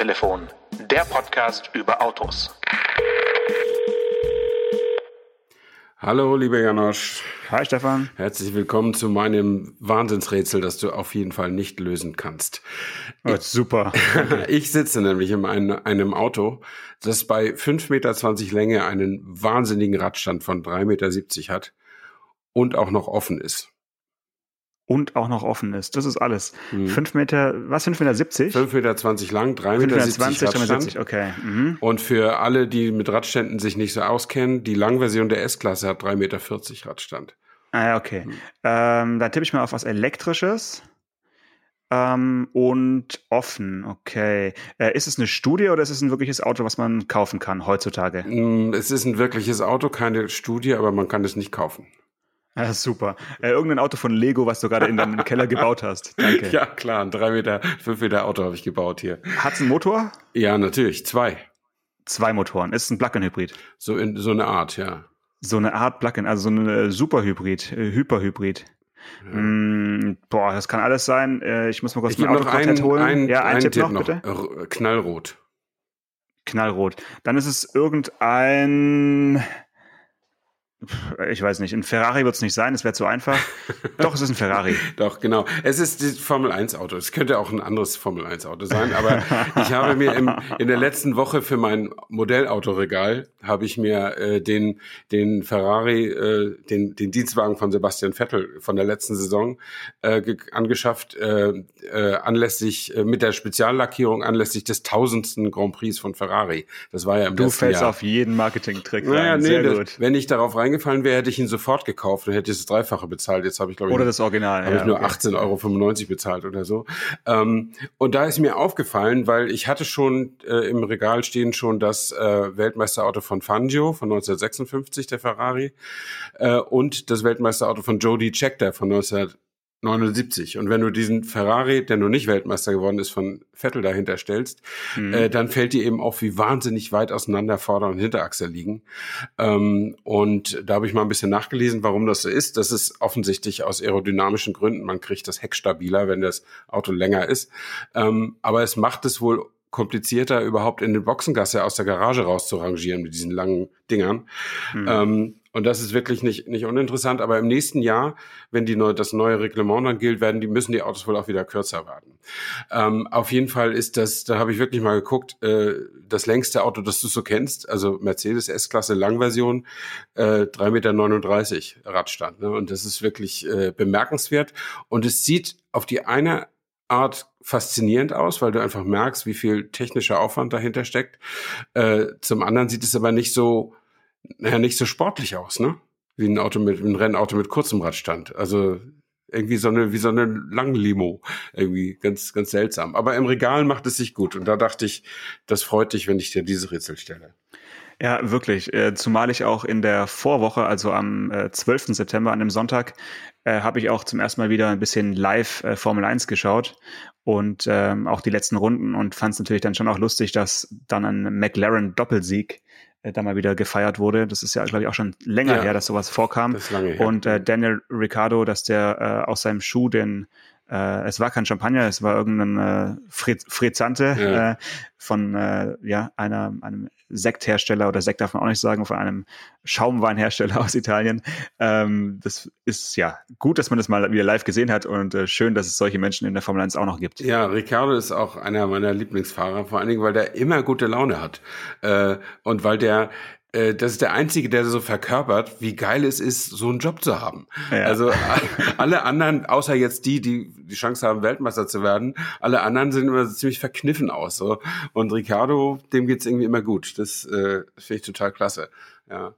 Autotelefon, der Podcast über Autos. Hallo, lieber Janosch. Hi, Stefan. Herzlich willkommen zu meinem Wahnsinnsrätsel, das du auf jeden Fall nicht lösen kannst. Oh, super. ich sitze nämlich in einem, einem Auto, das bei 5,20 Meter Länge einen wahnsinnigen Radstand von 3,70 Meter hat und auch noch offen ist und auch noch offen ist. Das ist alles. Mhm. Fünf Meter, was, fünf Meter? 70? Fünf Meter zwanzig lang, drei Meter 70 Radstand. okay. Mhm. Und für alle, die mit Radständen sich nicht so auskennen, die Langversion der S-Klasse hat drei Meter vierzig Radstand. Ah ja, okay. Mhm. Ähm, da tippe ich mal auf was Elektrisches. Ähm, und offen, okay. Äh, ist es eine Studie oder ist es ein wirkliches Auto, was man kaufen kann heutzutage? Mm, es ist ein wirkliches Auto, keine Studie, aber man kann es nicht kaufen. Ja, super. Äh, irgendein Auto von Lego, was du gerade in deinem Keller gebaut hast. Danke. Ja, klar, ein 3 Meter, 5 Meter Auto habe ich gebaut hier. Hat's einen Motor? Ja, natürlich, zwei. Zwei Motoren. Ist es ein Plug-in-Hybrid? So in so eine Art, ja. So eine Art Plug-in, also so eine Superhybrid, äh, Hyperhybrid. Ja. Mm, boah, das kann alles sein. Äh, ich muss mal kurz ich mein Auto einen, holen. Ein, ja, ein Tipp, Tipp noch, noch, bitte. Knallrot. Knallrot. Dann ist es irgendein ich weiß nicht, ein Ferrari wird es nicht sein, es wäre zu einfach. Doch, es ist ein Ferrari. Doch, genau. Es ist das Formel 1 Auto. Es könnte auch ein anderes Formel 1 Auto sein, aber ich habe mir im, in der letzten Woche für mein Modellautoregal habe ich mir äh, den den Ferrari äh, den den Dienstwagen von Sebastian Vettel von der letzten Saison äh, angeschafft äh, äh, anlässlich äh, mit der Speziallackierung anlässlich des tausendsten Grand Prix von Ferrari. Das war ja im du fällst Jahr. auf jeden Marketing-Trick naja, rein. nee, Sehr das, gut. wenn ich darauf reingefallen wäre, hätte ich ihn sofort gekauft und hätte das Dreifache bezahlt. Jetzt habe ich glaube ich Oder das Original. habe ja, ich nur okay. 18,95 Euro bezahlt oder so. Ähm, und da ist mir aufgefallen, weil ich hatte schon äh, im Regal stehen schon das äh, Weltmeisterauto von Fangio von 1956, der Ferrari, äh, und das Weltmeisterauto von Jody Scheckter von 1979. Und wenn du diesen Ferrari, der nur nicht Weltmeister geworden ist, von Vettel dahinter stellst, Mhm. äh, dann fällt dir eben auf, wie wahnsinnig weit auseinander Vorder- und Hinterachse liegen. Ähm, und da habe ich mal ein bisschen nachgelesen, warum das so ist. Das ist offensichtlich aus aerodynamischen Gründen. Man kriegt das Heck stabiler, wenn das Auto länger ist. Ähm, aber es macht es wohl komplizierter, überhaupt in den Boxengasse aus der Garage rauszurangieren mit diesen langen Dingern. Mhm. Ähm, und das ist wirklich nicht, nicht uninteressant. Aber im nächsten Jahr, wenn die neu, das neue Reglement dann gilt, werden die, müssen die Autos wohl auch wieder kürzer werden. Ähm, auf jeden Fall ist das, da habe ich wirklich mal geguckt, äh, das längste Auto, das du so kennst, also Mercedes S-Klasse Langversion, äh, 3,39 Meter Radstand. Ne? Und das ist wirklich äh, bemerkenswert. Und es sieht auf die eine Art faszinierend aus, weil du einfach merkst, wie viel technischer Aufwand dahinter steckt. Äh, zum anderen sieht es aber nicht so, naja, nicht so sportlich aus, ne? Wie ein Auto mit, ein Rennauto mit kurzem Radstand. Also irgendwie so eine, wie so eine Langlimo. Irgendwie ganz, ganz seltsam. Aber im Regal macht es sich gut. Und da dachte ich, das freut dich, wenn ich dir diese Rätsel stelle. Ja, wirklich. Äh, zumal ich auch in der Vorwoche, also am äh, 12. September, an dem Sonntag, äh, habe ich auch zum ersten Mal wieder ein bisschen live äh, Formel 1 geschaut und ähm, auch die letzten Runden und fand es natürlich dann schon auch lustig, dass dann ein McLaren-Doppelsieg äh, da mal wieder gefeiert wurde. Das ist ja, glaube ich, auch schon länger Ja. her, dass sowas vorkam. Das ist lange her. Und äh, Daniel Ricciardo, dass der äh, aus seinem Schuh den äh, es war kein Champagner, es war irgendein äh, Fri- Frizzante Ja. äh, von äh, ja, einer, einem Sekthersteller oder Sekt darf man auch nicht sagen, von einem Schaumweinhersteller aus Italien. Ähm, das ist ja gut, dass man das mal wieder live gesehen hat und äh, schön, dass es solche Menschen in der Formel 1 auch noch gibt. Ja, Ricardo ist auch einer meiner Lieblingsfahrer, vor allen Dingen, weil der immer gute Laune hat. Äh, und weil der, äh, das ist der Einzige, der so verkörpert, wie geil es ist, so einen Job zu haben. Ja. Also alle anderen, außer jetzt die, die die Chance haben, Weltmeister zu werden, alle anderen sehen immer so ziemlich verkniffen aus. So. Und Ricardo, dem geht's irgendwie immer gut. Das äh, finde ich total klasse. Ja.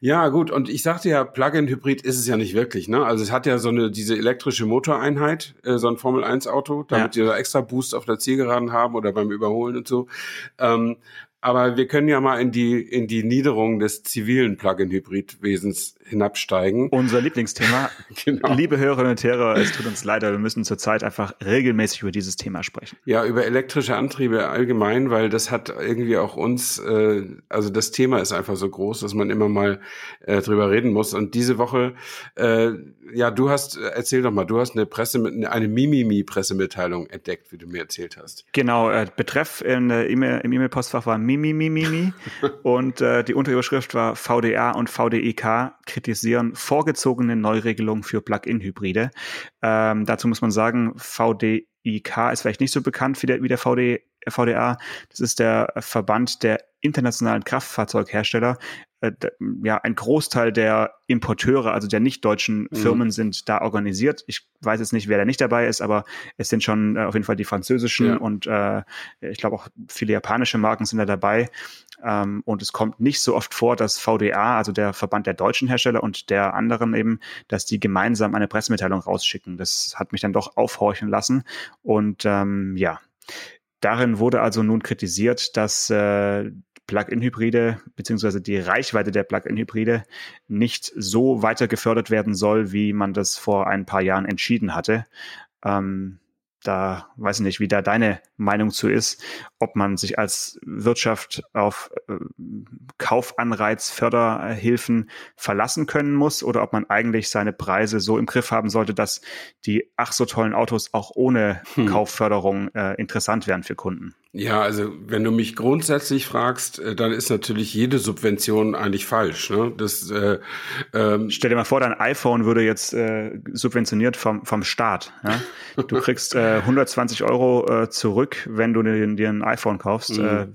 ja, gut. Und ich sagte ja, Plug-in-Hybrid ist es ja nicht wirklich. Ne? Also es hat ja so eine diese elektrische Motoreinheit, äh, so ein Formel-1-Auto, damit die da extra Boost auf der Zielgeraden haben oder beim Überholen und so. Ähm, Aber wir können ja mal in die, in die Niederung des zivilen Plug-in-Hybrid-Wesens hinabsteigen. Unser Lieblingsthema. genau. Liebe Hörerinnen und Hörer, es tut uns leid, wir müssen zurzeit einfach regelmäßig über dieses Thema sprechen. Ja, über elektrische Antriebe allgemein, weil das hat irgendwie auch uns, äh, also das Thema ist einfach so groß, dass man immer mal äh, drüber reden muss. Und diese Woche, äh, ja, du hast, erzähl doch mal, du hast eine Presse, eine Mimimi-Pressemitteilung entdeckt, wie du mir erzählt hast. Genau, äh, Betreff in, äh, im E-Mail-Postfach war Mimimi und äh, die Unterüberschrift war VDA und VDIK kritisieren vorgezogene Neuregelungen für Plug-in-Hybride. Ähm, dazu muss man sagen, VDIK ist vielleicht nicht so bekannt wie der, wie der VD, VDA. Das ist der Verband der internationalen Kraftfahrzeughersteller. Äh, ja, ein Großteil der Importeure, also der nicht deutschen mhm. Firmen, sind da organisiert. Ich weiß jetzt nicht, wer da nicht dabei ist, aber es sind schon äh, auf jeden Fall die französischen ja. und äh, ich glaube auch viele japanische Marken sind da dabei. Ähm, und es kommt nicht so oft vor, dass VDA, also der Verband der deutschen Hersteller und der anderen eben, dass die gemeinsam eine Pressemitteilung rausschicken. Das hat mich dann doch aufhorchen lassen. Und ähm, ja, darin wurde also nun kritisiert, dass äh, Plug-in-Hybride beziehungsweise die Reichweite der Plug-in-Hybride nicht so weiter gefördert werden soll, wie man das vor ein paar Jahren entschieden hatte. Ähm, da weiß ich nicht, wie da deine Meinung zu ist, ob man sich als Wirtschaft auf äh, Kaufanreiz, Förderhilfen verlassen können muss oder ob man eigentlich seine Preise so im Griff haben sollte, dass die ach so tollen Autos auch ohne hm. Kaufförderung äh, interessant wären für Kunden. Ja, also wenn du mich grundsätzlich fragst, äh, dann ist natürlich jede Subvention eigentlich falsch. Ne? Das, äh, ähm Stell dir mal vor, dein iPhone würde jetzt äh, subventioniert vom, vom Staat. Ja? Du kriegst äh, 120 Euro äh, zurück, wenn du dir, dir ein iPhone kaufst. Mhm. Äh,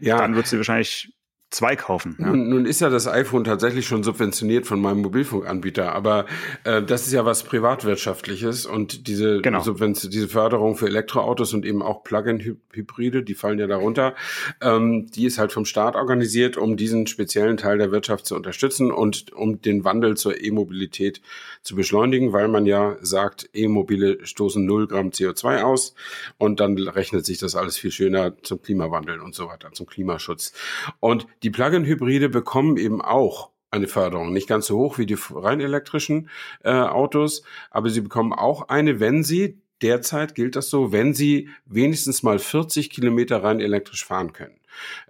ja. Dann würdest du wahrscheinlich zwei kaufen. Ja. Nun, nun, ist ja das iPhone tatsächlich schon subventioniert von meinem Mobilfunkanbieter, aber äh, das ist ja was privatwirtschaftliches und diese genau. Subvention, diese Förderung für Elektroautos und eben auch Plug-in-Hybride, die fallen ja darunter, ähm, die ist halt vom Staat organisiert, um diesen speziellen Teil der Wirtschaft zu unterstützen und um den Wandel zur E-Mobilität zu beschleunigen, weil man ja sagt, E-Mobile stoßen 0 Gramm CO2 aus und dann rechnet sich das alles viel schöner zum Klimawandel und so weiter, zum Klimaschutz. Und die Plug-in-Hybride bekommen eben auch eine Förderung. Nicht ganz so hoch wie die rein elektrischen äh, Autos, aber sie bekommen auch eine, wenn sie, derzeit gilt das so, wenn sie wenigstens mal 40 Kilometer rein elektrisch fahren können.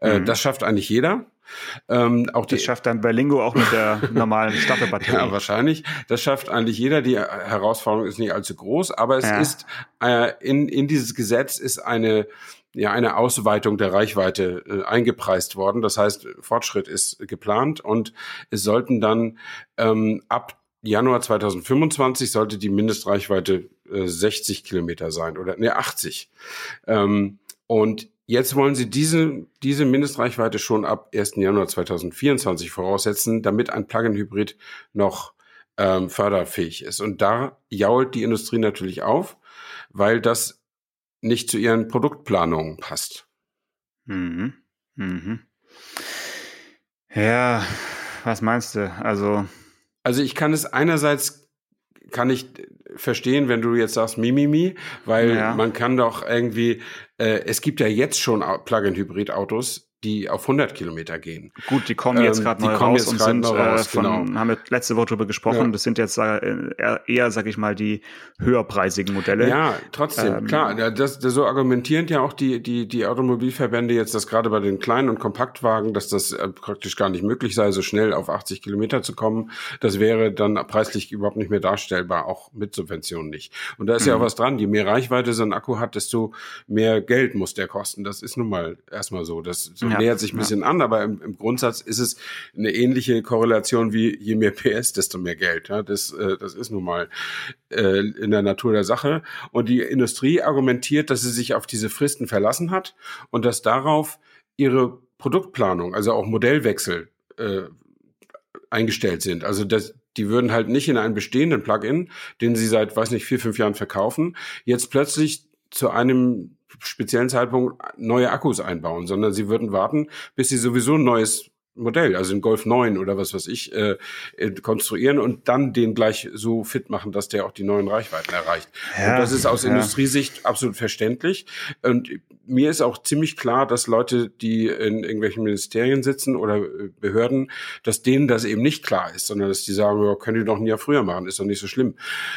Äh, mhm. Das schafft eigentlich jeder. Ähm, auch das die, schafft dann Berlingo auch mit der normalen Staffelbatterie. ja, wahrscheinlich. Das schafft eigentlich jeder. Die Herausforderung ist nicht allzu groß, aber es ja. ist äh, in, in dieses Gesetz ist eine ja eine Ausweitung der Reichweite äh, eingepreist worden. Das heißt, Fortschritt ist geplant und es sollten dann ähm, ab Januar 2025 sollte die Mindestreichweite äh, 60 Kilometer sein oder ne 80. Ähm, und jetzt wollen sie diese, diese Mindestreichweite schon ab 1. Januar 2024 voraussetzen, damit ein Plug-in-Hybrid noch ähm, förderfähig ist. Und da jault die Industrie natürlich auf, weil das nicht zu ihren Produktplanungen passt. Mhm. Mhm. Ja, was meinst du? Also, also ich kann es einerseits kann ich verstehen, wenn du jetzt sagst Mimimi, weil ja. man kann doch irgendwie, äh, es gibt ja jetzt schon Plug-in-Hybrid-Autos, die auf 100 Kilometer gehen. Gut, die kommen jetzt gerade ähm, neu raus und sind raus, äh, von, genau. haben wir letzte Woche darüber gesprochen, ja. das sind jetzt äh, eher, sag ich mal, die höherpreisigen Modelle. Ja, trotzdem, ähm, klar, das, das, so argumentieren ja auch die, die, die Automobilverbände jetzt, dass gerade bei den kleinen und Kompaktwagen, dass das äh, praktisch gar nicht möglich sei, so schnell auf 80 Kilometer zu kommen. Das wäre dann preislich überhaupt nicht mehr darstellbar, auch mit Subventionen nicht. Und da ist mhm. ja auch was dran, je mehr Reichweite so ein Akku hat, desto mehr Geld muss der kosten. Das ist nun mal erstmal so. Das, so ja, nähert sich ein bisschen ja. an, aber im, im, Grundsatz ist es eine ähnliche Korrelation wie je mehr PS, desto mehr Geld. Ja, das, äh, das ist nun mal äh, in der Natur der Sache. Und die Industrie argumentiert, dass sie sich auf diese Fristen verlassen hat und dass darauf ihre Produktplanung, also auch Modellwechsel äh, eingestellt sind. Also das, die würden halt nicht in einen bestehenden Plugin, den sie seit, weiß nicht, vier, fünf Jahren verkaufen, jetzt plötzlich zu einem speziellen Zeitpunkt neue Akkus einbauen, sondern sie würden warten, bis sie sowieso ein neues Modell, also ein Golf 9 oder was weiß ich, äh, äh, konstruieren und dann den gleich so fit machen, dass der auch die neuen Reichweiten erreicht. Ja, und das ist aus ja. Industriesicht absolut verständlich. Und mir ist auch ziemlich klar, dass Leute, die in irgendwelchen Ministerien sitzen oder äh, Behörden, dass denen das eben nicht klar ist, sondern dass die sagen, ja, könnt ihr doch ein Jahr früher machen, ist doch nicht so schlimm.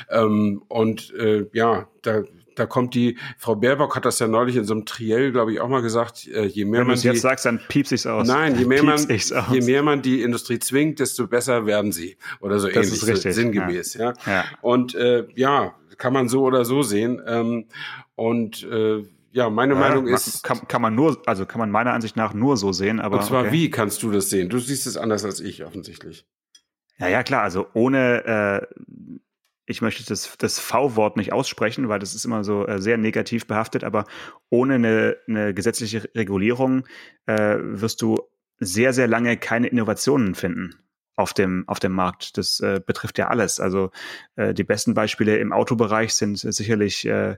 Ähm, und äh, ja, da da kommt die, Frau Baerbock hat das ja neulich in so einem Triell, glaube ich, auch mal gesagt, äh, je mehr Wenn man du jetzt sagst, dann piepst ich's aus. Nein, je mehr man, je mehr man die Industrie zwingt, desto besser werden sie. Oder so das ähnlich, ist richtig, sinngemäß, ja. ja. ja. Und äh, ja, kann man so oder so sehen. Ähm, und äh, ja, meine ja, Meinung ist. Kann, kann man nur, also kann man meiner Ansicht nach nur so sehen, aber. Und zwar okay. wie kannst du das sehen? Du siehst es anders als ich, offensichtlich. Ja, ja, klar. Also ohne, äh, ich möchte das, das V-Wort nicht aussprechen, weil das ist immer so äh, sehr negativ behaftet, aber ohne eine, eine gesetzliche Regulierung äh, wirst du sehr, sehr lange keine Innovationen finden auf dem, auf dem Markt. Das äh, betrifft ja alles. Also äh, die besten Beispiele im Autobereich sind sicherlich äh,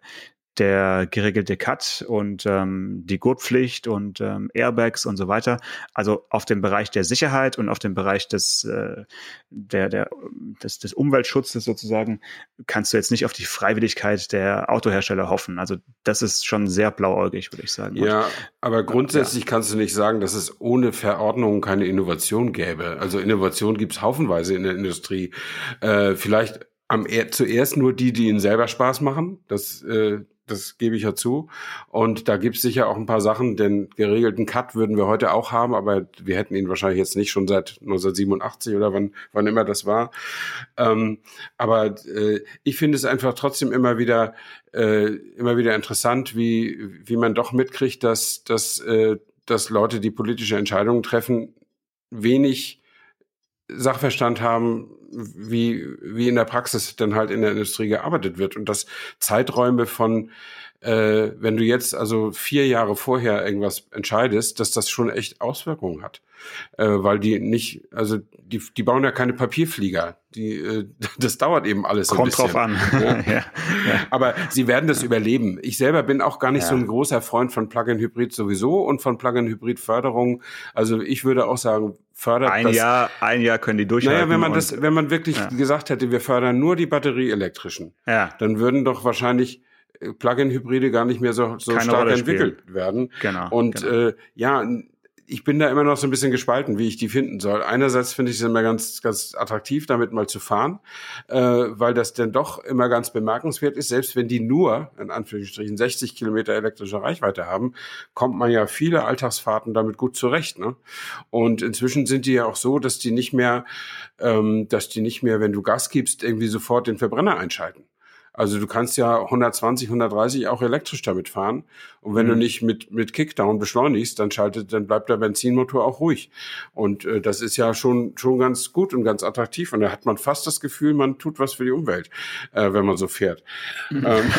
der geregelte Cut und ähm, die Gurtpflicht und ähm, Airbags und so weiter. Also auf dem Bereich der Sicherheit und auf dem Bereich des, äh, der, der, des, des Umweltschutzes sozusagen kannst du jetzt nicht auf die Freiwilligkeit der Autohersteller hoffen. Also das ist schon sehr blauäugig, würde ich sagen. Ja, aber grundsätzlich ja. kannst du nicht sagen, dass es ohne Verordnung keine Innovation gäbe. Also Innovation gibt es haufenweise in der Industrie. Äh, vielleicht am zuerst nur die, die ihnen selber Spaß machen. Das äh, das gebe ich ja zu. Und da gibt es sicher auch ein paar Sachen, den geregelten Cut würden wir heute auch haben, aber wir hätten ihn wahrscheinlich jetzt nicht schon seit 1987 oder wann, wann immer das war. Ähm, aber äh, ich finde es einfach trotzdem immer wieder, äh, immer wieder interessant, wie, wie man doch mitkriegt, dass, dass, äh, dass Leute, die politische Entscheidungen treffen, wenig Sachverstand haben, wie, wie in der Praxis dann halt in der Industrie gearbeitet wird und dass Zeiträume von, äh, wenn du jetzt also vier Jahre vorher irgendwas entscheidest, dass das schon echt Auswirkungen hat. Äh, weil die nicht, also die, die bauen ja keine Papierflieger. Die, äh, das dauert eben alles Kommt ein bisschen. drauf an. Ja? ja, ja. Aber sie werden das überleben. Ich selber bin auch gar nicht so ein großer Freund von Plug-in-Hybrid sowieso und von Plug-in-Hybrid-Förderung. Also ich würde auch sagen, fördert ein das. Jahr, ein Jahr können die durchhalten. Naja, wenn man das, wenn man wirklich ja. gesagt hätte, wir fördern nur die batterieelektrischen, ja. dann würden doch wahrscheinlich äh, Plug-in-Hybride gar nicht mehr so, so stark entwickelt werden. Genau. Und genau. Äh, ja, ich bin da immer noch so ein bisschen gespalten, wie ich die finden soll. Einerseits finde ich es immer ganz, ganz attraktiv, damit mal zu fahren, äh, weil das denn doch immer ganz bemerkenswert ist. Selbst wenn die nur, in Anführungsstrichen, 60 Kilometer elektrische Reichweite haben, kommt man ja viele Alltagsfahrten damit gut zurecht. Ne? Und inzwischen sind die ja auch so, dass die nicht mehr, ähm, dass die nicht mehr, wenn du Gas gibst, irgendwie sofort den Verbrenner einschalten. Also du kannst ja 120, 130 auch elektrisch damit fahren. Und wenn mhm. du nicht mit, mit Kickdown beschleunigst, dann schaltet, dann bleibt der Benzinmotor auch ruhig. Und äh, das ist ja schon, schon ganz gut und ganz attraktiv. Und da hat man fast das Gefühl, man tut was für die Umwelt, äh, wenn man so fährt. Mhm. Ähm,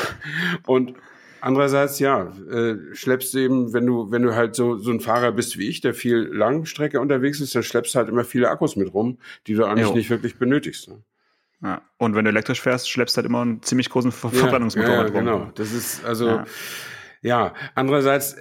und Andererseits, ja, äh, schleppst du eben, wenn du, wenn du halt so, so ein Fahrer bist wie ich, der viel Langstrecke unterwegs ist, dann schleppst du halt immer viele Akkus mit rum, die du eigentlich jo. nicht wirklich benötigst. Ne? Ja. Und wenn du elektrisch fährst, schleppst du halt immer einen ziemlich großen Ver ja, Verbrennungsmotor ja, Genau, das ist also ja. ja. Andererseits,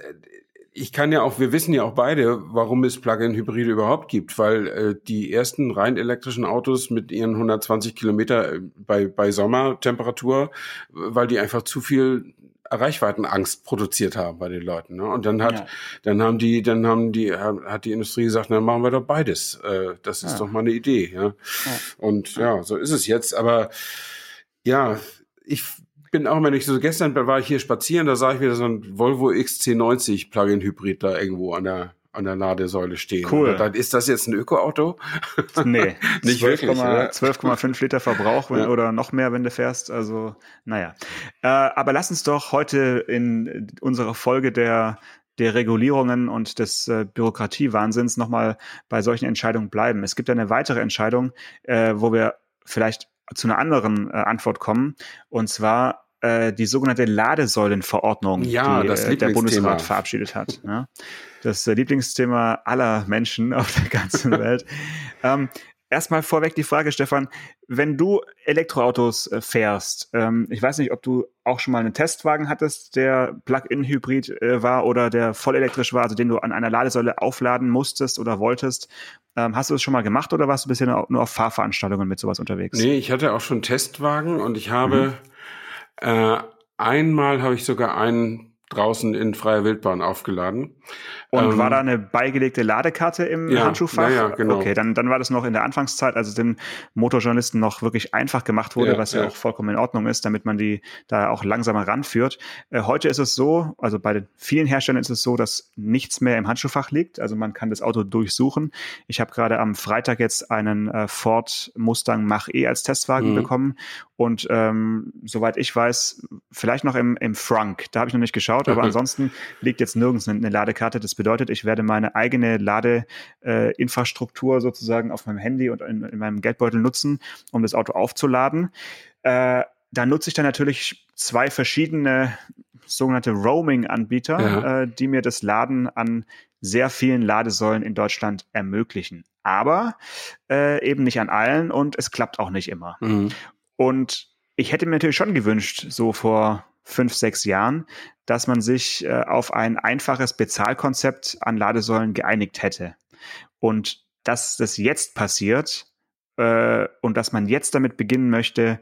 ich kann ja auch, wir wissen ja auch beide, warum es Plug-in-Hybride überhaupt gibt, weil äh, die ersten rein elektrischen Autos mit ihren 120 Kilometer äh, bei bei Sommertemperatur, weil die einfach zu viel Reichweitenangst produziert haben bei den Leuten. Ne? Und dann hat, ja. dann haben die, dann haben die, hat die Industrie gesagt, dann machen wir doch beides. Äh, das ist ja. doch mal eine Idee. Ja? ja? Und ja, so ist es jetzt. Aber ja, ich bin auch immer nicht so. Gestern war ich hier spazieren, da sah ich wieder so ein Volvo XC90 Plug-in Hybrid da irgendwo an der an der Ladesäule stehen. Cool. Dann ist das jetzt ein Ökoauto? Nee, nicht 12, wirklich. 12,5 Liter Verbrauch wenn, ja. oder noch mehr, wenn du fährst. Also, naja. Äh, aber lass uns doch heute in unserer Folge der der Regulierungen und des äh, Bürokratiewahnsinns nochmal bei solchen Entscheidungen bleiben. Es gibt eine weitere Entscheidung, äh, wo wir vielleicht zu einer anderen äh, Antwort kommen. Und zwar äh, die sogenannte Ladesäulenverordnung, ja, die äh, der Bundesrat verabschiedet hat. Ja? Das äh, Lieblingsthema aller Menschen auf der ganzen Welt. ähm, Erstmal vorweg die Frage, Stefan, wenn du Elektroautos äh, fährst, ähm, ich weiß nicht, ob du auch schon mal einen Testwagen hattest, der Plug-in-Hybrid äh, war oder der voll elektrisch war, also den du an einer Ladesäule aufladen musstest oder wolltest. Ähm, hast du das schon mal gemacht oder warst du bisher nur auf Fahrveranstaltungen mit sowas unterwegs? Nee, ich hatte auch schon Testwagen und ich habe mhm. Äh, einmal habe ich sogar einen draußen in freier Wildbahn aufgeladen. Und ähm, war da eine beigelegte Ladekarte im ja, Handschuhfach? Ja, ja, genau. Okay, dann, dann war das noch in der Anfangszeit, als es den Motorjournalisten noch wirklich einfach gemacht wurde, ja, was ja, ja, auch vollkommen in Ordnung ist, damit man die da auch langsamer ranführt. Äh, heute ist es so, also bei den vielen Herstellern ist es so, dass nichts mehr im Handschuhfach liegt. Also man kann das Auto durchsuchen. Ich habe gerade am Freitag jetzt einen äh, Ford Mustang Mach-E als Testwagen mhm. bekommen. Und ähm, soweit ich weiß, vielleicht noch im, im Frunk. Da habe ich noch nicht geschaut, aber ansonsten liegt jetzt nirgends eine, eine Ladekarte. Das bedeutet, ich werde meine eigene Ladeinfrastruktur äh, sozusagen auf meinem Handy und in, in, meinem Geldbeutel nutzen, um das Auto aufzuladen. Äh, da nutze ich dann natürlich zwei verschiedene sogenannte Roaming-Anbieter, ja. äh, die mir das Laden an sehr vielen Ladesäulen in Deutschland ermöglichen. Aber äh, eben nicht an allen und es klappt auch nicht immer. Mhm. Und ich hätte mir natürlich schon gewünscht, so vor fünf, sechs Jahren, dass man sich äh, auf ein einfaches Bezahlkonzept an Ladesäulen geeinigt hätte. Und dass das jetzt passiert äh, und dass man jetzt damit beginnen möchte,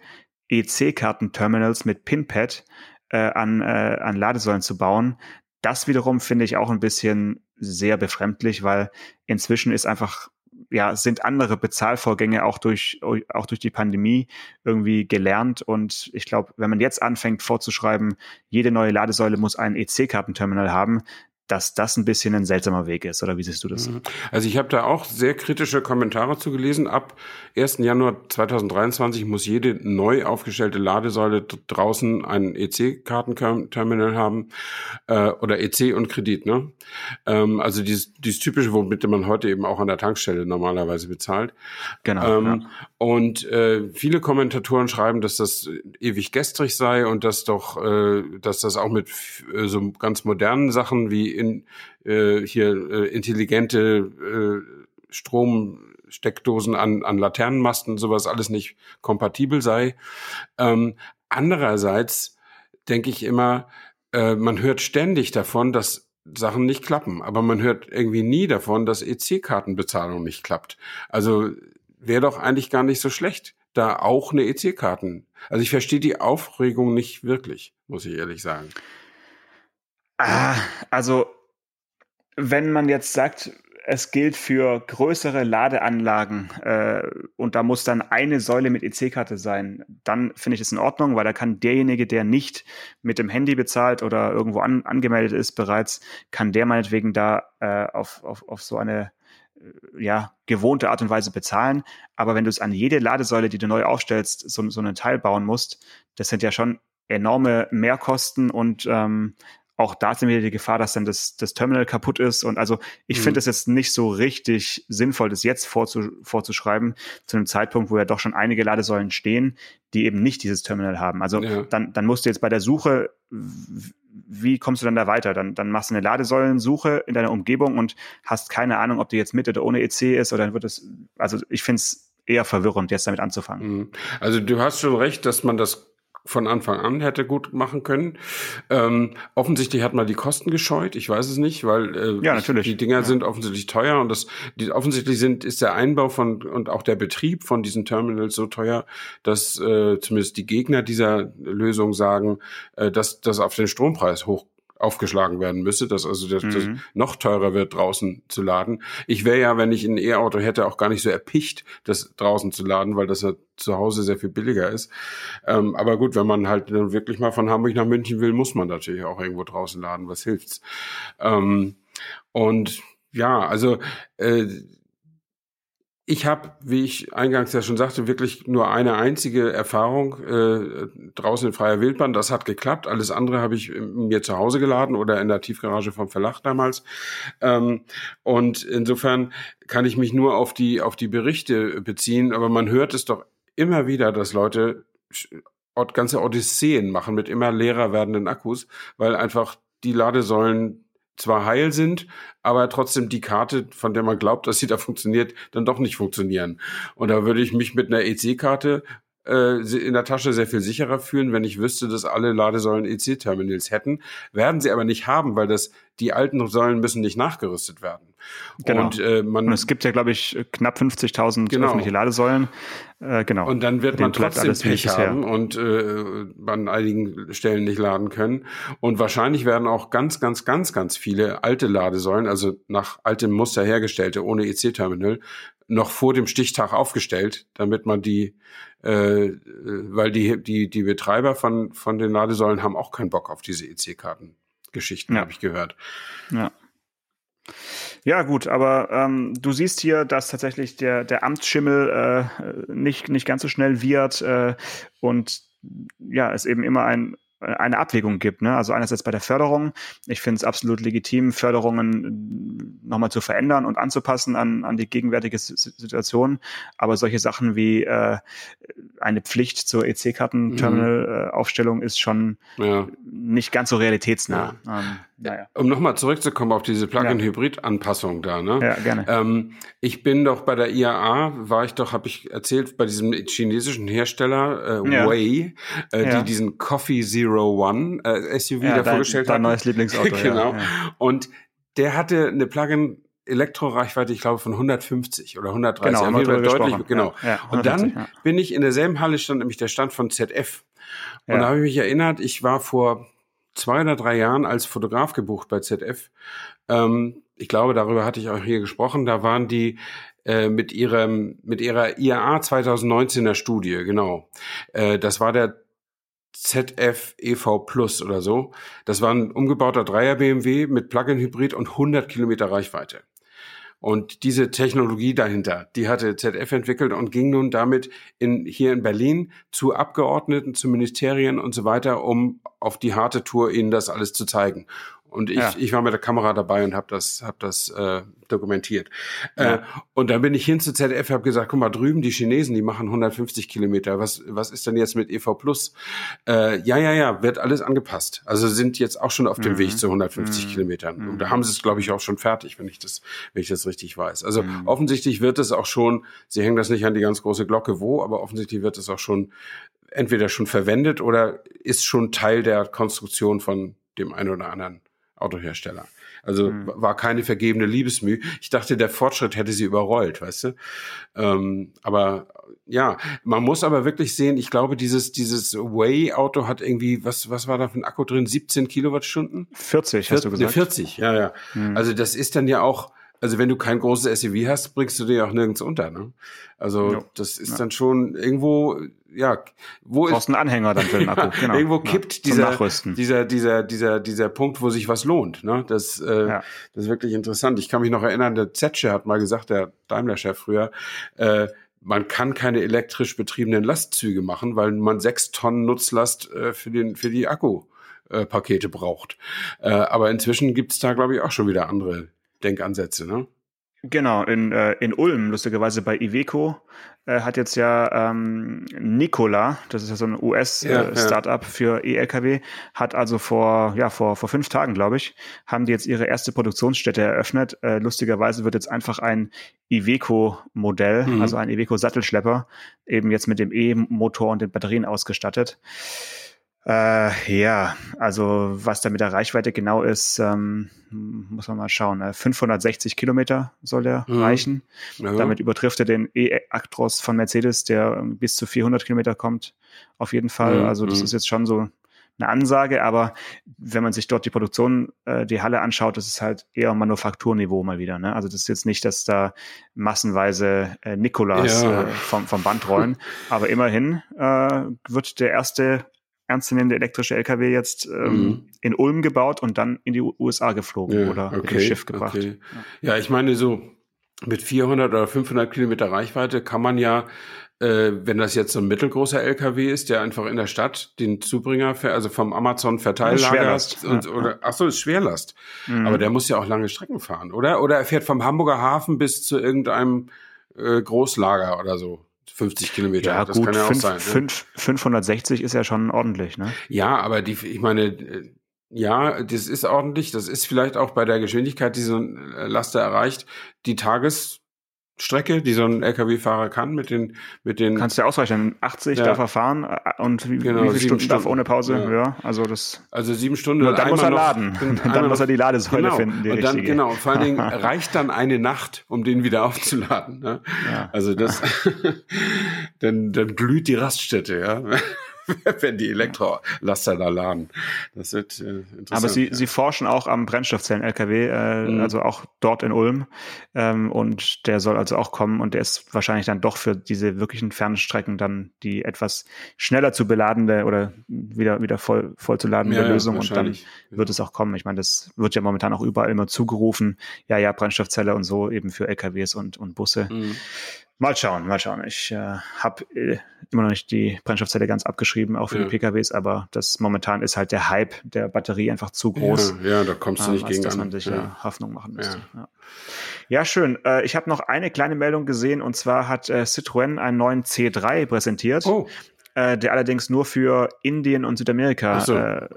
EC-Kartenterminals mit Pinpad äh, an, äh, an Ladesäulen zu bauen, das wiederum finde ich auch ein bisschen sehr befremdlich, weil inzwischen ist einfach ja, sind andere Bezahlvorgänge auch durch, auch durch die Pandemie irgendwie gelernt. Und ich glaube, wenn man jetzt anfängt vorzuschreiben, jede neue Ladesäule muss ein EC-Kartenterminal haben, dass das ein bisschen ein seltsamer Weg ist, oder wie siehst du das? Mhm. Also ich habe da auch sehr kritische Kommentare zu gelesen. Ab 1. Januar 2023 muss jede neu aufgestellte Ladesäule draußen ein EC-Kartenterminal haben äh, oder EC und Kredit. Ne? Ähm, also dieses, dieses typische, womit man heute eben auch an der Tankstelle normalerweise bezahlt. Genau. Ähm, ja. Und äh, viele Kommentatoren schreiben, dass das ewig gestrig sei und dass doch, äh, dass das auch mit äh, so ganz modernen Sachen wie in, äh, hier äh, intelligente äh, Stromsteckdosen an, an Laternenmasten, sowas alles nicht kompatibel sei. Ähm, andererseits denke ich immer, äh, man hört ständig davon, dass Sachen nicht klappen, aber man hört irgendwie nie davon, dass EC-Kartenbezahlung nicht klappt. Also wäre doch eigentlich gar nicht so schlecht, da auch eine EC-Karten. Also ich verstehe die Aufregung nicht wirklich, muss ich ehrlich sagen. Ah, also wenn man jetzt sagt, es gilt für größere Ladeanlagen äh, und da muss dann eine Säule mit EC-Karte sein, dann finde ich es in Ordnung, weil da kann derjenige, der nicht mit dem Handy bezahlt oder irgendwo an, angemeldet ist bereits, kann der meinetwegen da äh, auf, auf, auf so eine äh, ja, gewohnte Art und Weise bezahlen. Aber wenn du es an jede Ladesäule, die du neu aufstellst, so, so einen Teil bauen musst, das sind ja schon enorme Mehrkosten und ähm, auch da sind wieder die Gefahr, dass dann das, das Terminal kaputt ist. Und also ich mhm. finde es jetzt nicht so richtig sinnvoll, das jetzt vorzu, vorzuschreiben, zu einem Zeitpunkt, wo ja doch schon einige Ladesäulen stehen, die eben nicht dieses Terminal haben. Also ja. dann, dann musst du jetzt bei der Suche, wie kommst du dann da weiter? Dann, dann machst du eine Ladesäulensuche in deiner Umgebung und hast keine Ahnung, ob die jetzt mit oder ohne EC ist oder dann wird es, also ich finde es eher verwirrend, jetzt damit anzufangen. Mhm. Also du hast schon recht, dass man das von Anfang an hätte gut machen können. Ähm, offensichtlich hat man die Kosten gescheut. Ich weiß es nicht, weil äh, ja, natürlich. die Dinger ja. sind offensichtlich teuer und das die, offensichtlich sind ist der Einbau von und auch der Betrieb von diesen Terminals so teuer, dass äh, zumindest die Gegner dieser Lösung sagen, äh, dass das auf den Strompreis hoch aufgeschlagen werden müsse, dass also das, mhm. das noch teurer wird, draußen zu laden. Ich wäre ja, wenn ich ein E-Auto hätte, auch gar nicht so erpicht, das draußen zu laden, weil das ja zu Hause sehr viel billiger ist. Ähm, aber gut, wenn man halt wirklich mal von Hamburg nach München will, muss man natürlich auch irgendwo draußen laden. Was hilft's? Ähm, und ja, also äh, ich habe, wie ich eingangs ja schon sagte, wirklich nur eine einzige Erfahrung äh, draußen in freier Wildbahn. Das hat geklappt. Alles andere habe ich mir zu Hause geladen oder in der Tiefgarage vom Verlag damals. Ähm, und insofern kann ich mich nur auf die auf die Berichte beziehen. Aber man hört es doch immer wieder, dass Leute ganze Odysseen machen mit immer leerer werdenden Akkus, weil einfach die Ladesäulen zwar heil sind, aber trotzdem die Karte, von der man glaubt, dass sie da funktioniert, dann doch nicht funktionieren. Und da würde ich mich mit einer EC-Karte äh, in der Tasche sehr viel sicherer fühlen, wenn ich wüsste, dass alle Ladesäulen EC-Terminals hätten. Werden sie aber nicht haben, weil das die alten Säulen müssen nicht nachgerüstet werden. Genau. Und, äh, man, und es gibt ja, glaube ich, knapp 50.000 genau. öffentliche Ladesäulen. Äh, genau. Und dann wird man trotzdem Pech haben und äh, an einigen Stellen nicht laden können. Und wahrscheinlich werden auch ganz, ganz, ganz, ganz viele alte Ladesäulen, also nach altem Muster hergestellte, ohne EC-Terminal, noch vor dem Stichtag aufgestellt, damit man die, äh, weil die, die, die Betreiber von, von den Ladesäulen haben auch keinen Bock auf diese EC-Karten-Geschichten, ja. habe ich gehört. Ja. Ja, gut, aber ähm, du siehst hier, dass tatsächlich der, der Amtsschimmel äh, nicht, nicht ganz so schnell wird äh, und ja, es eben immer ein eine Abwägung gibt. Ne? Also einerseits bei der Förderung. Ich finde es absolut legitim, Förderungen äh, nochmal zu verändern und anzupassen an, an die gegenwärtige Situation. Aber solche Sachen wie äh, eine Pflicht zur EC-Karten-Terminal-Aufstellung mhm. ist schon ja. nicht ganz so realitätsnah. Ja. Ähm, naja. Um nochmal zurückzukommen auf diese Plug-in-Hybrid-Anpassung da, ne? Ja, gerne. Ähm, ich bin doch bei der IAA, war ich doch, habe ich erzählt, bei diesem chinesischen Hersteller äh, ja. Way, äh, die diesen Coffee Zero One äh, SUV ja, da vorgestellt haben. Dein neues Lieblingsauto, genau. Ja, Und der hatte eine Plug-in Elektroreichweite, ich glaube, von 150 oder 130. Genau, haben wir deutlich, genau. Ja, 150, und dann ja. bin ich in derselben Halle stand nämlich der Stand von ZF. Und ja. da habe ich mich erinnert, ich war vor zwei oder drei Jahren als Fotograf gebucht bei ZF. Ähm, ich glaube, darüber hatte ich auch hier gesprochen. Da waren die äh, mit ihrem mit ihrer IAA 2019er Studie, genau. Äh, das war der ZF EV Plus oder so. Das war ein umgebauter Dreier BMW mit Plug-in-Hybrid und 100 Kilometer Reichweite. Und diese Technologie dahinter, die hatte ZF entwickelt und ging nun damit in, hier in Berlin zu Abgeordneten, zu Ministerien und so weiter, um auf die harte Tour ihnen das alles zu zeigen. Und ich, ja. ich war mit der Kamera dabei und habe das, hab das äh, dokumentiert. Ja. Äh, und dann bin ich hin zu ZDF, habe gesagt, guck mal, drüben die Chinesen, die machen 150 Kilometer. Was, was ist denn jetzt mit EV Plus? Äh, ja, ja, ja, wird alles angepasst. Also sind jetzt auch schon auf dem mhm. Weg zu 150 mhm. Kilometern. Mhm. Und da haben sie es, glaube ich, auch schon fertig, wenn ich das, wenn ich das richtig weiß. Also mhm. offensichtlich wird es auch schon, sie hängen das nicht an die ganz große Glocke wo, aber offensichtlich wird es auch schon entweder schon verwendet oder ist schon Teil der Konstruktion von dem einen oder anderen Autohersteller. Also mhm. war keine vergebene Liebesmüh. Ich dachte, der Fortschritt hätte sie überrollt, weißt du. Ähm, aber ja, man muss aber wirklich sehen, ich glaube, dieses, dieses Way-Auto hat irgendwie, was, was war da für ein Akku drin? 17 Kilowattstunden? 40, hast du gesagt. 40, ja, ja. Mhm. Also das ist dann ja auch, also wenn du kein großes SUV hast, bringst du dir auch nirgends unter. Ne? Also ja. das ist ja. dann schon irgendwo, ja, wo Brauchst ist einen Anhänger dann für den Akku. Genau. irgendwo kippt ja, dieser, dieser, dieser, dieser, dieser Punkt, wo sich was lohnt. Ne? Das, äh, ja. das ist wirklich interessant. Ich kann mich noch erinnern, der Zetsche hat mal gesagt, der Daimler-Chef früher, äh, man kann keine elektrisch betriebenen Lastzüge machen, weil man sechs Tonnen Nutzlast äh, für, den, für die Akkupakete braucht. Äh, aber inzwischen gibt's da, glaube ich, auch schon wieder andere Denkansätze, ne? Genau, in, äh, in Ulm, lustigerweise bei Iveco, äh, hat jetzt ja ähm, Nikola, das ist ja so ein US-Startup ja, äh, ja. für E-Lkw, hat also vor, ja, vor, vor fünf Tagen, glaube ich, haben die jetzt ihre erste Produktionsstätte eröffnet. Äh, lustigerweise wird jetzt einfach ein Iveco-Modell, mhm. also ein Iveco-Sattelschlepper, eben jetzt mit dem E-Motor und den Batterien ausgestattet. Äh, ja, also was da mit der Reichweite genau ist, ähm, muss man mal schauen. 560 äh, Kilometer soll der mhm. reichen. Ja. Damit übertrifft er den E-Actros von Mercedes, der bis zu 400 Kilometer kommt. Auf jeden Fall. Mhm. Also das mhm. ist jetzt schon so eine Ansage, aber wenn man sich dort die Produktion, äh, die Halle anschaut, das ist halt eher Manufakturniveau mal wieder. Ne? Also das ist jetzt nicht, dass da massenweise äh, Nikolas ja. äh, vom, vom Band rollen, aber immerhin äh, wird der erste ernstzunehmende elektrische LKW jetzt ähm, mhm. in Ulm gebaut und dann in die USA geflogen ja, oder okay, mit dem Schiff gebracht. Okay. Ja. ja, ich meine so mit 400 oder 500 Kilometer Reichweite kann man ja äh, wenn das jetzt so ein mittelgroßer LKW ist, der einfach in der Stadt den Zubringer, also vom Amazon Verteillager und, ja, oder ach so, ist Schwerlast. Mhm. Aber der muss ja auch lange Strecken fahren, oder? Oder er fährt vom Hamburger Hafen bis zu irgendeinem äh, Großlager oder so. 50 Kilometer. Ja, das gut, kann ja auch fünf, sein. Ne? Fünf, 560 ist ja schon ordentlich, ne? Ja, aber die, ich meine, äh, ja, das ist ordentlich. Das ist vielleicht auch bei der Geschwindigkeit, die so ein Laster erreicht, die Tages Strecke, die so ein LKW-Fahrer kann mit den mit den kannst du ja ausrechnen 80 Ja. darf er fahren äh, und wie, Genau, wie viele sieben Stunden darf er Stunden. ohne Pause Ja. ja, also das also sieben Stunden Nur dann muss er noch- laden. und Dann muss er noch- die Ladesäule genau. finden, die und dann richtige. genau vor allen Dingen reicht dann eine Nacht um den wieder aufzuladen ne? Ja. also das dann dann glüht die Raststätte ja wenn die Elektrolaster da laden das wird äh, interessant Aber sie, ja. sie forschen auch am Brennstoffzellen-LKW, äh, Mhm. also auch dort in Ulm. Ähm, und der soll also auch kommen und der ist wahrscheinlich dann doch für diese wirklichen Fernstrecken dann die etwas schneller zu beladende oder wieder, wieder voll, voll zu ladende Ja, ja, Lösung. Und dann wird es auch kommen. Ich meine, das wird ja momentan auch überall immer zugerufen. Ja, ja, Brennstoffzelle und so eben für LKWs und, und Busse. Mhm. Mal schauen, mal schauen. Ich äh, habe äh, immer noch nicht die Brennstoffzelle ganz abgeschrieben, auch für Ja. die PKWs, aber das momentan ist halt der Hype der Batterie einfach zu groß, ja, ja da kommst du ähm, nicht als gegen dass an man sich ja. ja. Hoffnung machen müsste. Ja, ja. schön. Äh, ich habe noch eine kleine Meldung gesehen und zwar hat äh, Citroën einen neuen C3 präsentiert. oh äh, der allerdings nur für Indien und Südamerika so. äh,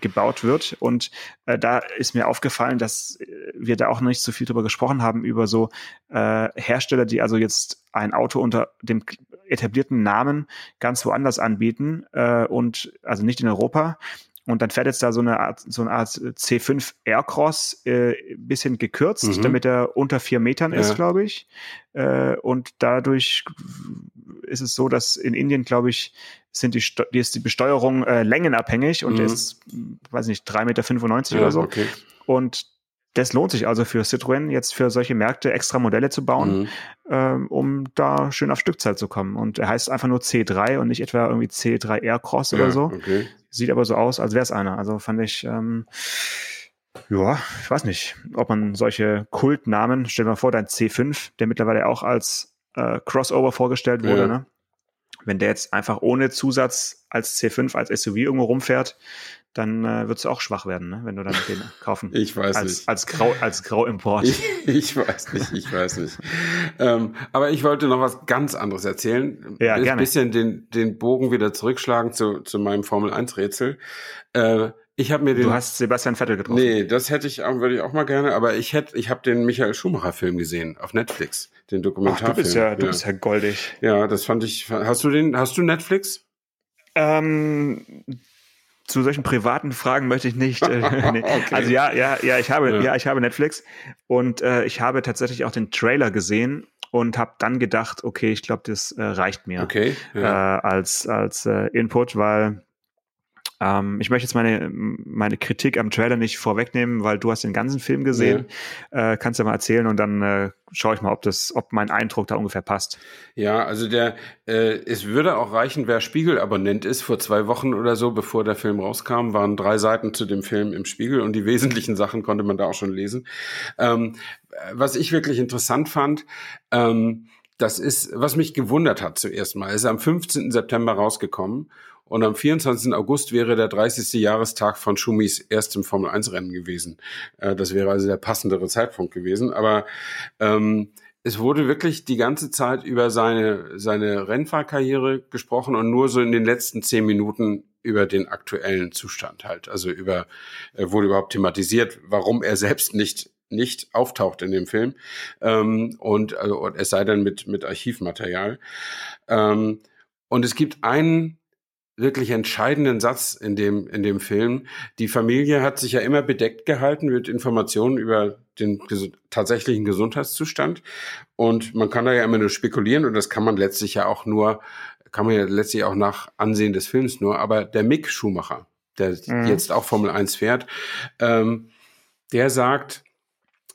gebaut wird. Und äh, da ist mir aufgefallen, dass äh, wir da auch noch nicht so viel drüber gesprochen haben, über so äh, Hersteller, die also jetzt ein Auto unter dem etablierten Namen ganz woanders anbieten äh, und also nicht in Europa. Und dann fährt jetzt da so eine Art, so eine Art C5 Aircross, äh, bisschen gekürzt, Mhm. damit er unter vier Metern ist, Ja. glaube ich. Äh, und dadurch ist es so, dass in Indien, glaube ich, sind die, die ist die Besteuerung äh, längenabhängig und Mhm. ist, mh, weiß nicht, 3,95 Meter ja, oder so. okay Und das lohnt sich also für Citroën, jetzt für solche Märkte extra Modelle zu bauen, Mhm. ähm, um da schön auf Stückzahl zu kommen. Und er heißt einfach nur C3 und nicht etwa irgendwie C3 Aircross oder ja, so. okay Sieht aber so aus, als wäre es einer. Also fand ich, ähm, ja, ich weiß nicht, ob man solche Kultnamen, stell dir mal vor, dein C5, der mittlerweile auch als äh, Crossover vorgestellt wurde, Ja. ne? Wenn der jetzt einfach ohne Zusatz als C5, als SUV irgendwo rumfährt, dann äh, wird es auch schwach werden, ne? wenn du dann den kaufen ich weiß als, nicht als Grau als Grauimport. Ich, ich weiß nicht, ich weiß nicht. ähm, aber ich wollte noch was ganz anderes erzählen. Ja, Ein bisschen den, den Bogen wieder zurückschlagen zu, zu meinem Formel-1-Rätsel. Äh, ich habe mir den. Du hast Sebastian Vettel getroffen. nee, das hätte ich, auch- würde ich auch mal gerne, aber ich hätte, ich habe den Michael Schumacher-Film gesehen auf Netflix, den Ach, Dokumentarfilm. du bist ja, du bist ja goldig. ja, das fand ich. Hast du den? Hast du Netflix? Ähm, zu solchen privaten Fragen möchte ich nicht. Äh, nee. Okay. Also ja, ja, ja, ich habe, Ja. ja, ich habe Netflix und äh, ich habe tatsächlich auch den Trailer gesehen und habe dann gedacht, okay, ich glaube, das äh, reicht mir Okay. äh, Ja. als als äh, Input, weil ähm, ich möchte jetzt meine meine Kritik am Trailer nicht vorwegnehmen, weil du hast den ganzen Film gesehen. Äh, kannst ja mal erzählen und dann äh, schaue ich mal, ob das, ob mein Eindruck da ungefähr passt. Ja, also der, äh, es würde auch reichen, wer Spiegel-Abonnent ist. Vor zwei Wochen oder so, bevor der Film rauskam, waren drei Seiten zu dem Film im Spiegel und die wesentlichen Sachen konnte man da auch schon lesen. Ähm, was ich wirklich interessant fand, ähm, das ist, was mich gewundert hat zuerst mal, ist am 15. September rausgekommen und am 24. August wäre der 30. Jahrestag von Schumis erstem Formel-1-Rennen gewesen. Äh, das wäre also der passendere Zeitpunkt gewesen. Aber ähm, es wurde wirklich die ganze Zeit über seine, seine Rennfahrkarriere gesprochen und nur so in den letzten zehn Minuten über den aktuellen Zustand halt. Also über, äh, wurde überhaupt thematisiert, warum er selbst nicht nicht auftaucht in dem Film ähm, und, also, und es sei denn mit mit Archivmaterial ähm, und es gibt einen wirklich entscheidenden Satz in dem, in dem Film. Die Familie hat sich ja immer bedeckt gehalten mit Informationen über den ges tatsächlichen Gesundheitszustand. Und man kann da ja immer nur spekulieren und das kann man letztlich ja auch nur, kann man ja letztlich auch nach Ansehen des Films nur. Aber der Mick Schumacher, der Mhm. jetzt auch Formel 1 fährt, ähm, der sagt,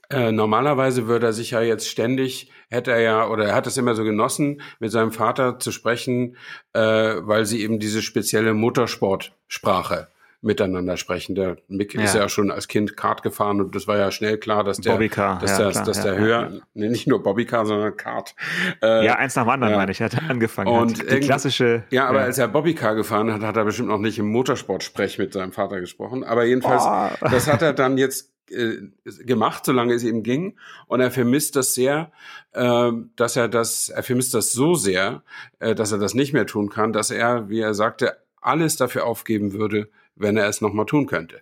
äh, normalerweise würde er sich ja jetzt ständig, hätte er ja, oder er hat es immer so genossen, mit seinem Vater zu sprechen, äh, weil sie eben diese spezielle Muttersportsprache miteinander sprechen. Der Mick Ja. ist ja schon als Kind Kart gefahren und das war ja schnell klar, dass der, Bobbycar, dass ja, der, klar, dass der ja, höher. Nee, nicht nur Bobbycar, sondern Kart. Äh, Ja, eins nach dem anderen, meine ich. Er hat angefangen. Und hat. Die klassische. ja, aber als er Bobbycar gefahren hat, hat er bestimmt noch nicht im Motorsportsprech mit seinem Vater gesprochen. Aber jedenfalls, Oh. das hat er dann jetzt äh, gemacht, solange es ihm ging. Und er vermisst das sehr, äh, dass er das, er vermisst das so sehr, äh, dass er das nicht mehr tun kann, dass er, wie er sagte, alles dafür aufgeben würde, wenn er es nochmal tun könnte.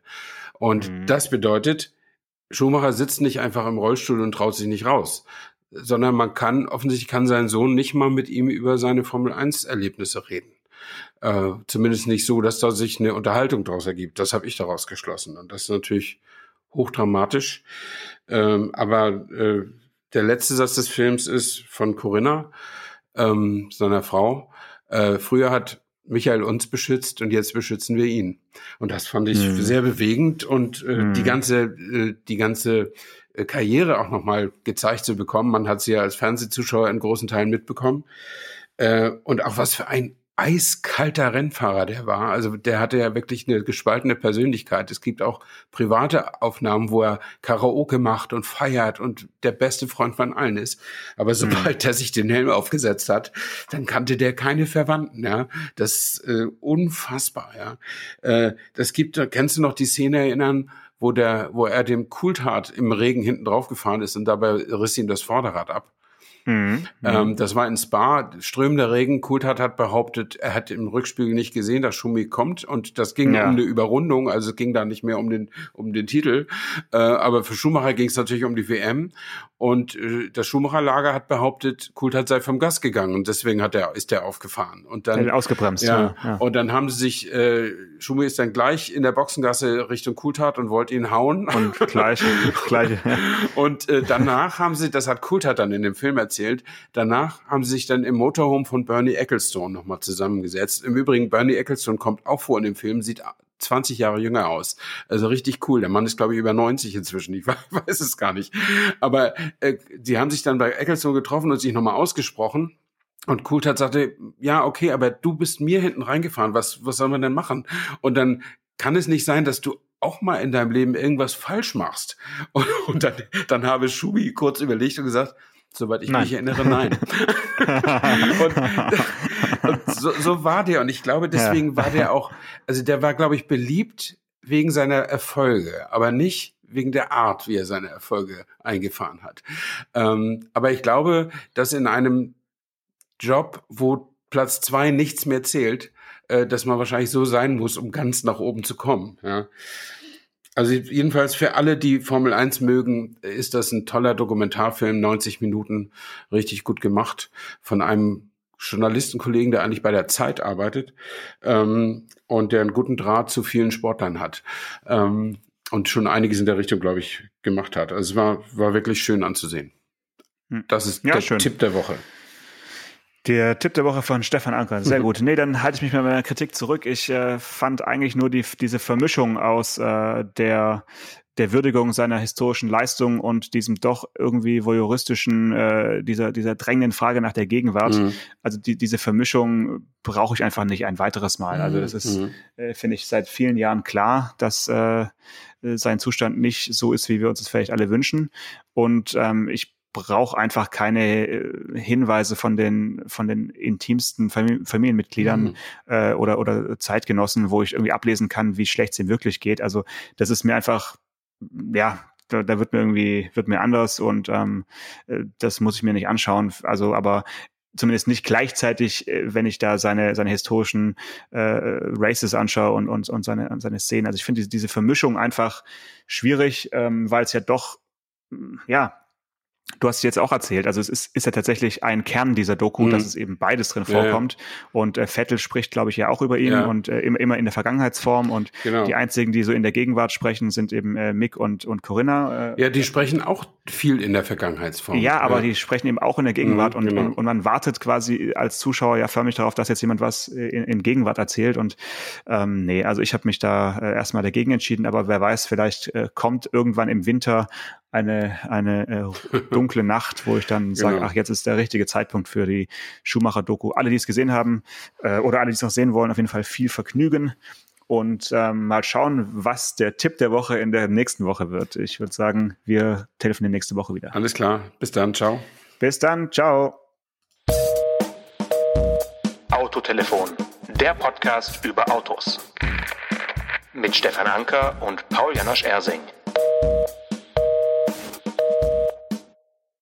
Und Mhm. das bedeutet, Schumacher sitzt nicht einfach im Rollstuhl und traut sich nicht raus, sondern man kann, offensichtlich kann sein Sohn nicht mal mit ihm über seine Formel 1 Erlebnisse reden. Äh, zumindest nicht so, dass da sich eine Unterhaltung daraus ergibt. Das habe ich daraus geschlossen. Und das ist natürlich hochdramatisch. Ähm, aber äh, der letzte Satz des Films ist von Corinna, ähm, seiner Frau. Äh, früher hat Michael uns beschützt und jetzt beschützen wir ihn. Und das fand ich mhm. sehr bewegend und äh, mhm. die ganze, äh, die ganze äh, Karriere auch nochmal gezeigt zu bekommen. Man hat sie ja als Fernsehzuschauer in großen Teilen mitbekommen. Äh, und auch was für ein eiskalter Rennfahrer der war. Also der hatte ja wirklich eine gespaltene Persönlichkeit. Es gibt auch private Aufnahmen, wo er Karaoke macht und feiert und der beste Freund von allen ist. Aber mhm. sobald mhm. er sich den Helm aufgesetzt hat, dann kannte der keine Verwandten. Ja, das ist äh, unfassbar. Ja, äh, das gibt. Kennst du noch die Szene erinnern? Wo der, wo er dem Coulthard im Regen hinten drauf gefahren ist und dabei riss ihm das Vorderrad ab. Mhm. Ähm, mhm. das war in Spa, strömender Regen. Coulthard hat behauptet, er hat im Rückspiegel nicht gesehen, dass Schumi kommt und das ging ja. um eine Überrundung, also es ging da nicht mehr um den, um den Titel. Äh, aber für Schumacher ging es natürlich um die WM und äh, das Schumacher-Lager hat behauptet, Coulthard sei vom Gas gegangen und deswegen hat er, ist er aufgefahren. Und dann, ausgebremst. Ja, ja, Und dann haben sie sich, äh, Schumi ist dann gleich in der Boxengasse Richtung Coulthard und wollte ihn hauen. Und gleich, gleich. Und äh, danach haben sie, das hat Coulthard dann in dem Film erzählt, danach haben sie sich dann im Motorhome von Bernie Ecclestone nochmal zusammengesetzt. Im Übrigen, Bernie Ecclestone kommt auch vor in dem Film, sieht 20 Jahre jünger aus. Also richtig cool. Der Mann ist, glaube ich, über 90 inzwischen. Ich weiß es gar nicht. Aber äh, die haben sich dann bei Ecclestone getroffen und sich nochmal ausgesprochen. Und Coulthard sagte, ja, okay, aber du bist mir hinten reingefahren. Was, was soll man denn machen? Und dann kann es nicht sein, dass du auch mal in deinem Leben irgendwas falsch machst. Und, und dann, dann habe Schubi kurz überlegt und gesagt, soweit ich nein. mich erinnere, nein. und, und so, so, war der. Und ich glaube, deswegen ja. war der auch, also der war, glaube ich, beliebt wegen seiner Erfolge, aber nicht wegen der Art, wie er seine Erfolge eingefahren hat. Ähm, aber ich glaube, dass in einem Job, wo Platz zwei nichts mehr zählt, äh, dass man wahrscheinlich so sein muss, um ganz nach oben zu kommen. Ja. Also jedenfalls für alle, die Formel 1 mögen, ist das ein toller Dokumentarfilm, 90 Minuten, richtig gut gemacht, von einem Journalistenkollegen, der eigentlich bei der Zeit arbeitet ähm, und der einen guten Draht zu vielen Sportlern hat. Ähm, und schon einiges in der Richtung, glaube ich, gemacht hat. Also es war, war wirklich schön anzusehen. Hm. Das ist ja, der schön. Tipp der Woche. Der Tipp der Woche von Stefan Anker. Sehr mhm. gut. Nee, dann halte ich mich mit meiner Kritik zurück. Ich äh, fand eigentlich nur die, diese Vermischung aus äh, der der Würdigung seiner historischen Leistung und diesem doch irgendwie voyeuristischen, äh, dieser, dieser drängenden Frage nach der Gegenwart. Mhm. Also die, diese Vermischung brauche ich einfach nicht ein weiteres Mal. Also das ist, mhm. äh, finde ich, seit vielen Jahren klar, dass äh, sein Zustand nicht so ist, wie wir uns das vielleicht alle wünschen. Und ähm, ich brauche einfach keine äh, Hinweise von den von den intimsten Familienmitgliedern mhm. äh, oder oder Zeitgenossen, wo ich irgendwie ablesen kann, wie schlecht es ihm wirklich geht. Also das ist mir einfach ja da, da wird mir irgendwie wird mir anders und ähm, äh, das muss ich mir nicht anschauen. Also aber zumindest nicht gleichzeitig, äh, wenn ich da seine, seine historischen äh, Races anschaue und, und, und seine, seine Szenen. Also ich finde diese, diese Vermischung einfach schwierig, ähm, weil es ja doch, ja, Du hast es jetzt auch erzählt, also es ist, ist ja tatsächlich ein Kern dieser Doku, mhm. dass es eben beides drin vorkommt. Ja, ja. Und äh, Vettel spricht, glaube ich, ja auch über ihn ja. und äh, immer, immer in der Vergangenheitsform. Und genau. die einzigen, die so in der Gegenwart sprechen, sind eben äh, Mick und, und Corinna. Äh, ja, die sprechen auch viel in der Vergangenheitsform. Ja, aber die sprechen eben auch in der Gegenwart mhm, und, genau. und, und, man wartet quasi als Zuschauer ja förmlich darauf, dass jetzt jemand was in, in Gegenwart erzählt. Und ähm, nee, also ich habe mich da äh, erstmal dagegen entschieden, aber wer weiß, vielleicht äh, kommt irgendwann im Winter eine, eine äh, dunkle Nacht, wo ich dann sage, genau. ach, jetzt ist der richtige Zeitpunkt für die Schumacher-Doku. Alle, die es gesehen haben äh, oder alle, die es noch sehen wollen, auf jeden Fall viel Vergnügen und ähm, mal schauen, was der Tipp der Woche in der nächsten Woche wird. Ich würde sagen, wir telefonieren nächste Woche wieder. Alles klar. Bis dann. Ciao. Bis dann. Ciao. Autotelefon, der Podcast über Autos. Mit Stefan Anker und Paul Janosch Ersing.